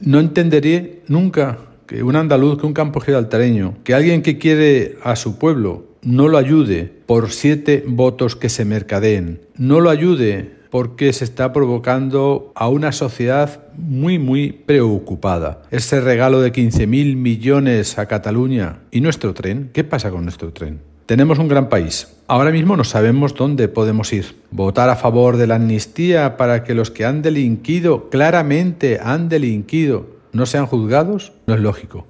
No entenderé nunca que un andaluz, que un campo giraltareño, que alguien que quiere a su pueblo no lo ayude por siete votos que se mercadeen, no lo ayude porque se está provocando a una sociedad muy, muy preocupada. Ese regalo de 15.000 millones a Cataluña y nuestro tren, ¿qué pasa con nuestro tren? Tenemos un gran país. Ahora mismo no sabemos dónde podemos ir. Votar a favor de la amnistía para que los que han delinquido, claramente han delinquido, no sean juzgados, no es lógico.